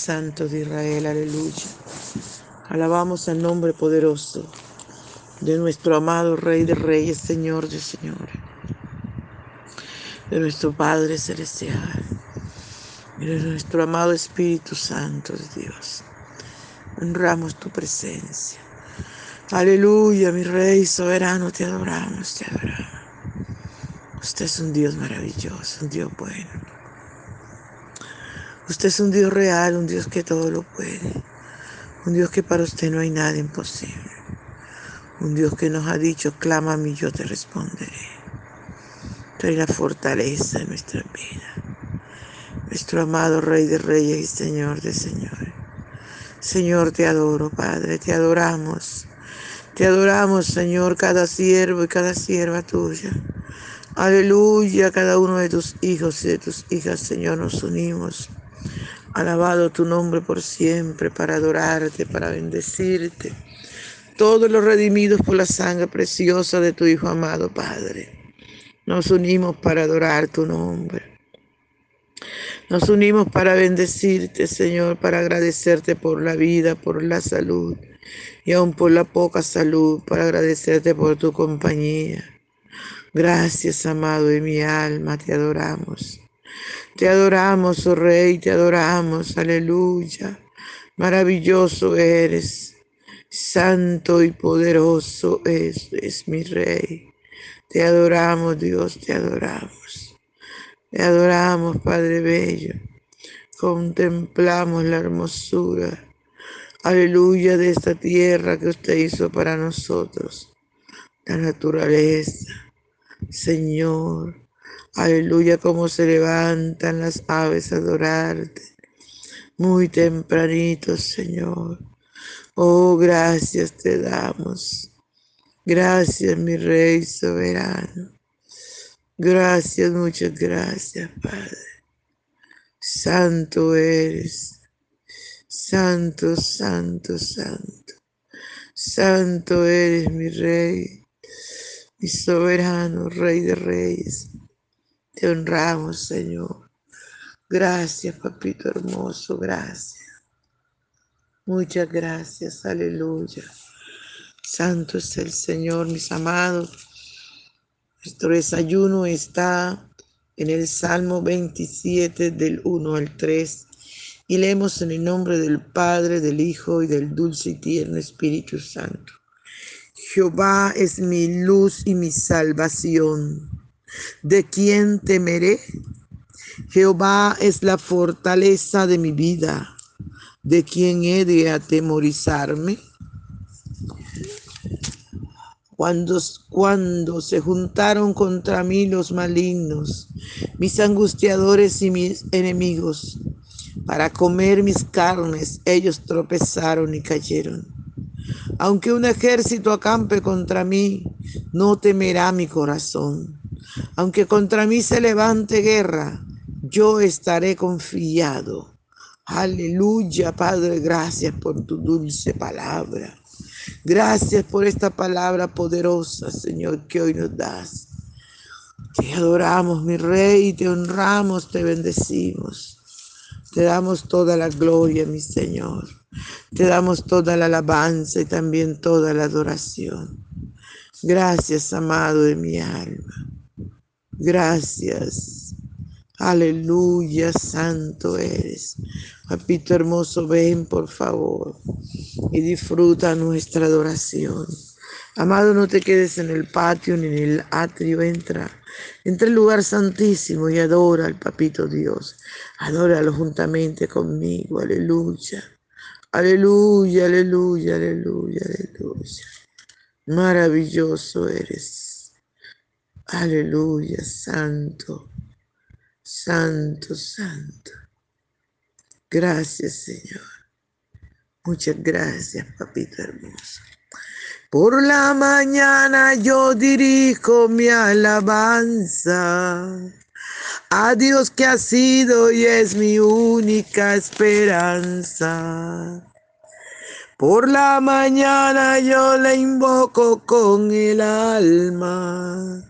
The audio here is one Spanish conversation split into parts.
Santo de Israel, aleluya. Alabamos el nombre poderoso de nuestro amado Rey de Reyes, Señor de Señores, de nuestro Padre Celestial y de nuestro amado Espíritu Santo de Dios. Honramos tu presencia. Aleluya, mi Rey soberano, te adoramos, te adoramos. Usted es un Dios maravilloso, un Dios bueno. Usted es un Dios real, un Dios que todo lo puede. Un Dios que para usted no hay nada imposible. Un Dios que nos ha dicho, clama a mí, yo te responderé. Trae la fortaleza en nuestra vida. Nuestro amado Rey de Reyes y Señor de Señores. Señor, te adoro, Padre, te adoramos. Te adoramos, Señor, cada siervo y cada sierva tuya. Aleluya, cada uno de tus hijos y de tus hijas, Señor, nos unimos. Alabado tu nombre por siempre, para adorarte, para bendecirte. Todos los redimidos por la sangre preciosa de tu Hijo amado Padre. Nos unimos para adorar tu nombre. Nos unimos para bendecirte, Señor, para agradecerte por la vida, por la salud y aún por la poca salud, para agradecerte por tu compañía. Gracias, amado de mi alma, te adoramos. Te adoramos, oh Rey, te adoramos, aleluya. Maravilloso eres, santo y poderoso es, es mi Rey. Te adoramos, Dios, te adoramos. Te adoramos, Padre Bello. Contemplamos la hermosura, aleluya, de esta tierra que usted hizo para nosotros. La naturaleza Señor. Aleluya, como se levantan las aves a adorarte. Muy tempranito, Señor. Oh, gracias te damos. Gracias, mi Rey soberano. Gracias, muchas gracias, Padre. Santo eres. Santo, santo, santo. Santo eres, mi Rey mi soberano, Rey de Reyes. Te honramos, Señor. Gracias, papito hermoso, gracias. Muchas gracias, aleluya. Santo es el Señor, mis amados. Nuestro desayuno está en el Salmo 27 del 1 al 3 y leemos en el nombre del Padre, del Hijo y del dulce y tierno Espíritu Santo. Jehová es mi luz y mi salvación. ¿De quién temeré? Jehová es la fortaleza de mi vida. ¿De quién he de atemorizarme? Cuando, cuando se juntaron contra mí los malignos, mis angustiadores y mis enemigos, para comer mis carnes, ellos tropezaron y cayeron. Aunque un ejército acampe contra mí, no temerá mi corazón. Aunque contra mí se levante guerra, yo estaré confiado. Aleluya, Padre, gracias por tu dulce palabra. Gracias por esta palabra poderosa, Señor, que hoy nos das. Te adoramos, mi Rey, te honramos, te bendecimos. Te damos toda la gloria, mi Señor. Te damos toda la alabanza y también toda la adoración. Gracias, amado de mi alma. Gracias. Aleluya, santo eres. Papito hermoso, ven por favor y disfruta nuestra adoración. Amado, no te quedes en el patio ni en el atrio, entra. Entra el lugar santísimo y adora al papito Dios. Adóralo juntamente conmigo. Aleluya. Aleluya, aleluya, aleluya, aleluya. Maravilloso eres. Aleluya, santo, santo, santo. Gracias, Señor. Muchas gracias, papito hermoso. Por la mañana yo dirijo mi alabanza a Dios que ha sido y es mi única esperanza. Por la mañana yo le invoco con el alma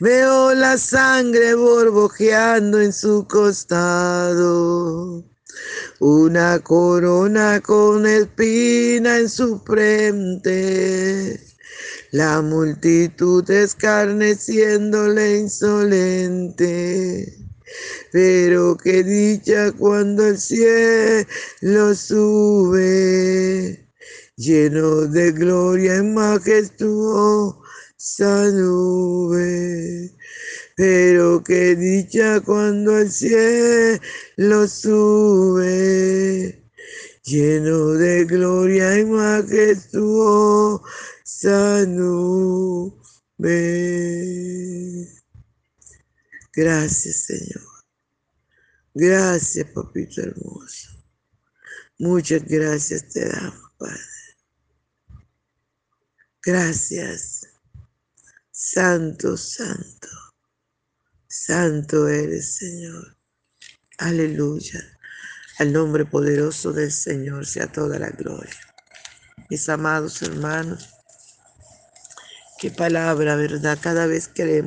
Veo la sangre borbojeando en su costado. Una corona con espina en su frente. La multitud escarneciéndole insolente. Pero qué dicha cuando el cielo sube, lleno de gloria y nube. Pero qué dicha cuando el cielo sube, lleno de gloria y majestuosa nube. Gracias, Señor. Gracias, papito hermoso. Muchas gracias te damos, Padre. Gracias. Santo, santo, santo eres Señor. Aleluya. Al nombre poderoso del Señor sea toda la gloria. Mis amados hermanos, qué palabra, ¿verdad? Cada vez que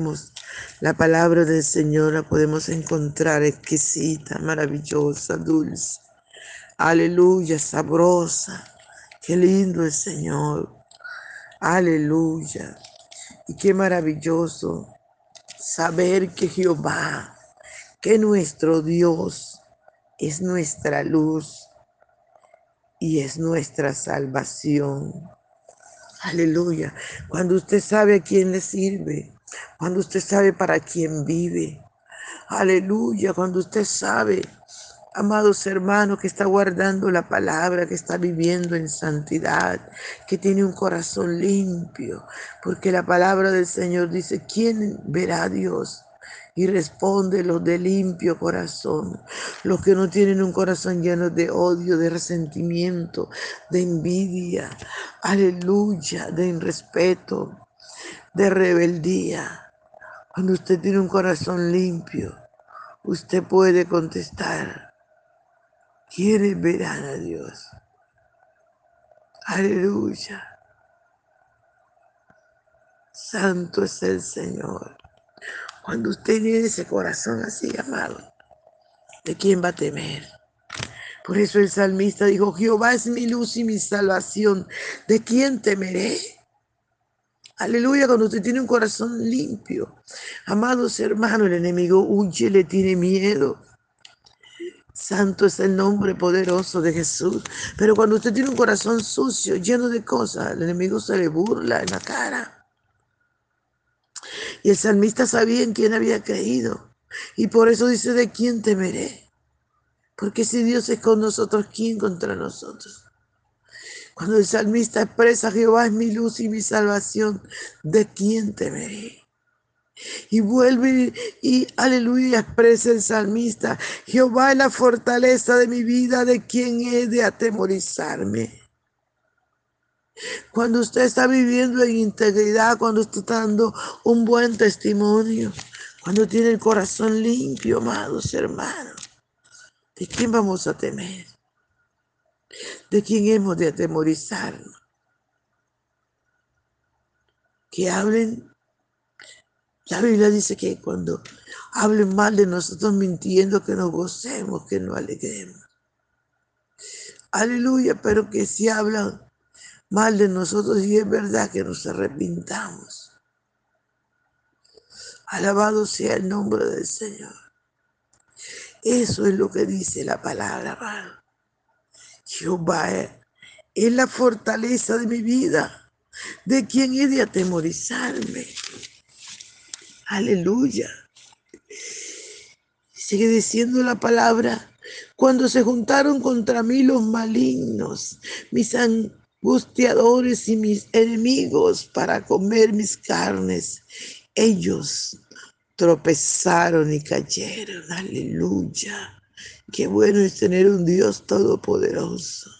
la palabra del Señor la podemos encontrar exquisita, maravillosa, dulce. Aleluya, sabrosa. Qué lindo el Señor. Aleluya. Y qué maravilloso saber que Jehová, que nuestro Dios es nuestra luz y es nuestra salvación. Aleluya. Cuando usted sabe a quién le sirve, cuando usted sabe para quién vive. Aleluya. Cuando usted sabe amados hermanos, que está guardando la palabra, que está viviendo en santidad, que tiene un corazón limpio, porque la palabra del Señor dice, ¿quién verá a Dios? Y responde los de limpio corazón, los que no tienen un corazón lleno de odio, de resentimiento, de envidia, aleluya, de irrespeto, de rebeldía. Cuando usted tiene un corazón limpio, usted puede contestar, ¿Quiénes verán a Dios? Aleluya. Santo es el Señor. Cuando usted tiene ese corazón así, amado, ¿de quién va a temer? Por eso el salmista dijo, Jehová es mi luz y mi salvación, ¿de quién temeré? Aleluya, cuando usted tiene un corazón limpio. Amados hermanos, el enemigo huye, le tiene miedo. Santo es el nombre poderoso de Jesús. Pero cuando usted tiene un corazón sucio, lleno de cosas, el enemigo se le burla en la cara. Y el salmista sabía en quién había creído. Y por eso dice, ¿de quién temeré? Porque si Dios es con nosotros, ¿quién contra nosotros? Cuando el salmista expresa, Jehová es mi luz y mi salvación, ¿de quién temeré? Y vuelve y, aleluya, expresa el salmista, Jehová es la fortaleza de mi vida, ¿de quién he de atemorizarme? Cuando usted está viviendo en integridad, cuando está dando un buen testimonio, cuando tiene el corazón limpio, amados hermanos, ¿de quién vamos a temer? ¿De quién hemos de atemorizarnos? Que hablen la Biblia dice que cuando hablen mal de nosotros mintiendo, que nos gocemos, que nos alegremos. Aleluya, pero que si hablan mal de nosotros y es verdad que nos arrepintamos. Alabado sea el nombre del Señor. Eso es lo que dice la palabra, hermano. Jehová es la fortaleza de mi vida. ¿De quién he de atemorizarme? Aleluya. Sigue diciendo la palabra. Cuando se juntaron contra mí los malignos, mis angustiadores y mis enemigos para comer mis carnes, ellos tropezaron y cayeron. Aleluya. Qué bueno es tener un Dios todopoderoso.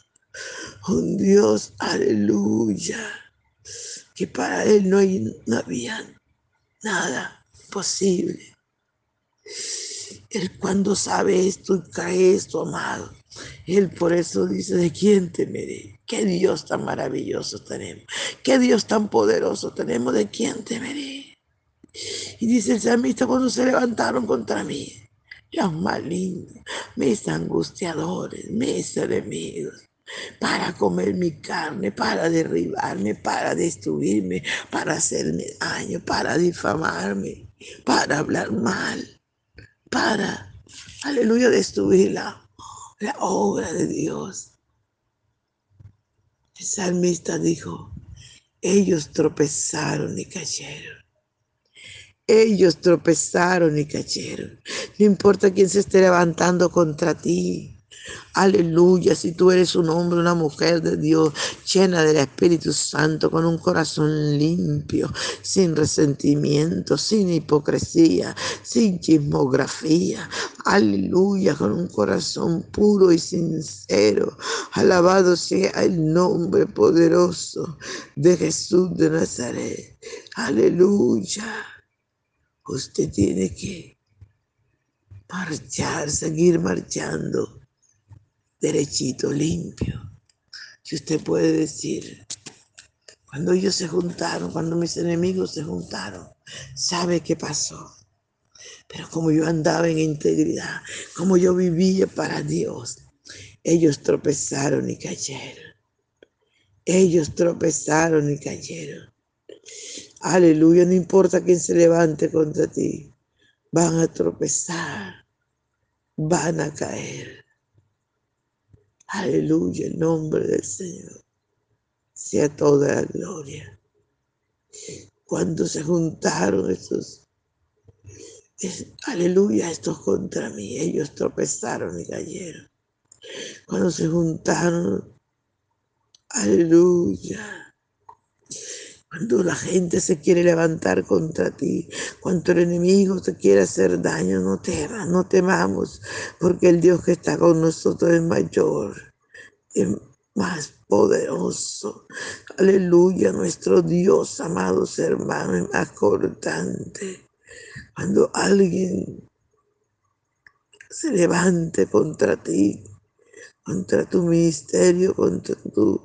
Un Dios, aleluya. Que para Él no, hay, no había nada posible. Él cuando sabe esto y cae esto, amado, Él por eso dice, ¿de quién temeré? ¿Qué Dios tan maravilloso tenemos? ¿Qué Dios tan poderoso tenemos? ¿De quién temeré? Y dice el salmista cuando se levantaron contra mí, los malignos, mis angustiadores, mis enemigos, para comer mi carne, para derribarme, para destruirme, para hacerme daño, para difamarme para hablar mal, para, aleluya, destruir la, la obra de Dios. El salmista dijo, ellos tropezaron y cayeron. Ellos tropezaron y cayeron. No importa quién se esté levantando contra ti. Aleluya, si tú eres un hombre, una mujer de Dios, llena del Espíritu Santo, con un corazón limpio, sin resentimiento, sin hipocresía, sin chismografía. Aleluya, con un corazón puro y sincero. Alabado sea el nombre poderoso de Jesús de Nazaret. Aleluya. Usted tiene que marchar, seguir marchando derechito, limpio. Si usted puede decir, cuando ellos se juntaron, cuando mis enemigos se juntaron, ¿sabe qué pasó? Pero como yo andaba en integridad, como yo vivía para Dios, ellos tropezaron y cayeron. Ellos tropezaron y cayeron. Aleluya, no importa quién se levante contra ti, van a tropezar, van a caer. Aleluya, el nombre del Señor. Sea toda la gloria. Cuando se juntaron estos, aleluya, estos contra mí, ellos tropezaron y cayeron. Cuando se juntaron, aleluya. Cuando la gente se quiere levantar contra ti, cuando el enemigo te quiere hacer daño, no temas, no temamos, porque el Dios que está con nosotros es mayor, es más poderoso. Aleluya, nuestro Dios, amados hermanos, es más cortante. Cuando alguien se levante contra ti, contra tu ministerio, contra tu,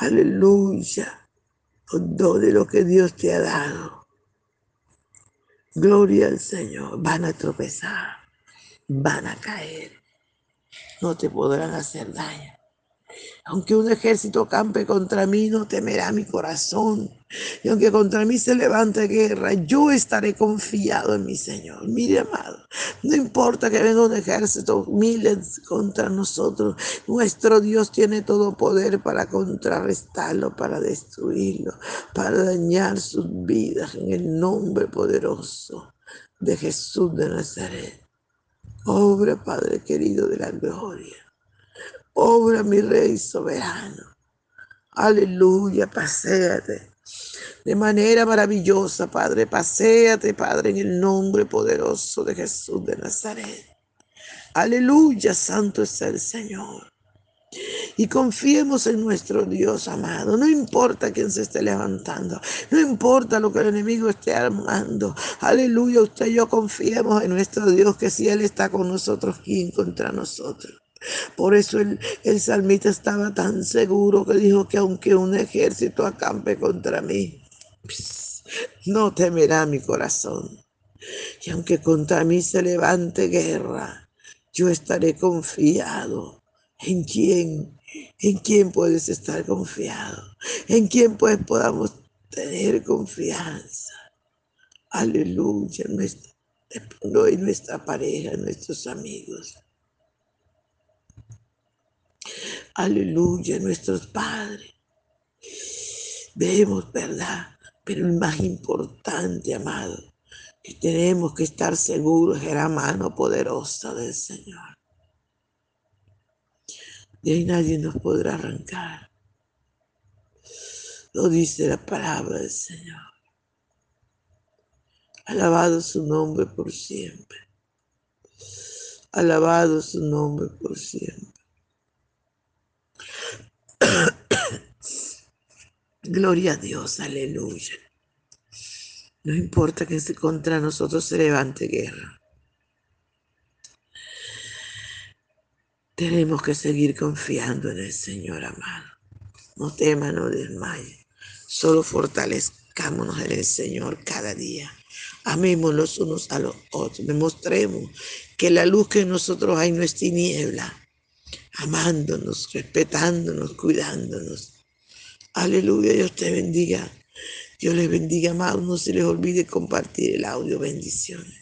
aleluya todo de lo que Dios te ha dado. Gloria al Señor. Van a tropezar. van a caer. No te podrán hacer daño. Aunque un ejército campe contra mí, no temerá mi corazón. Y aunque contra mí se levante guerra, yo estaré confiado en mi Señor. Mire, amado, no importa que venga un ejército, miles contra nosotros. Nuestro Dios tiene todo poder para contrarrestarlo, para destruirlo, para dañar sus vidas en el nombre poderoso de Jesús de Nazaret. Obra, Padre querido de la gloria. Obra, mi Rey soberano. Aleluya, paséate. De manera maravillosa, Padre, paséate, Padre, en el nombre poderoso de Jesús de Nazaret. Aleluya, santo es el Señor. Y confiemos en nuestro Dios amado. No importa quién se esté levantando. No importa lo que el enemigo esté armando. Aleluya, usted y yo confiemos en nuestro Dios que si Él está con nosotros, ¿quién contra nosotros? Por eso el, el salmista estaba tan seguro que dijo que aunque un ejército acampe contra mí, no temerá mi corazón. Y aunque contra mí se levante guerra, yo estaré confiado. ¿En quién? ¿En quién puedes estar confiado? ¿En quién pues podamos tener confianza? Aleluya, nuestra, y nuestra pareja, nuestros amigos. Aleluya, nuestros padres. Vemos, ¿verdad? Pero el más importante, amado, que tenemos que estar seguros es la mano poderosa del Señor. De ahí nadie nos podrá arrancar. Lo dice la palabra del Señor. Alabado su nombre por siempre. Alabado su nombre por siempre. Gloria a Dios, aleluya. No importa que contra nosotros se levante guerra. Tenemos que seguir confiando en el Señor amado. No tema, no desmaye. Solo fortalezcámonos en el Señor cada día. Amemos los unos a los otros. Demostremos que la luz que en nosotros hay no es tiniebla amándonos, respetándonos, cuidándonos. Aleluya, Dios te bendiga. Dios les bendiga, amados. No se les olvide compartir el audio. Bendiciones.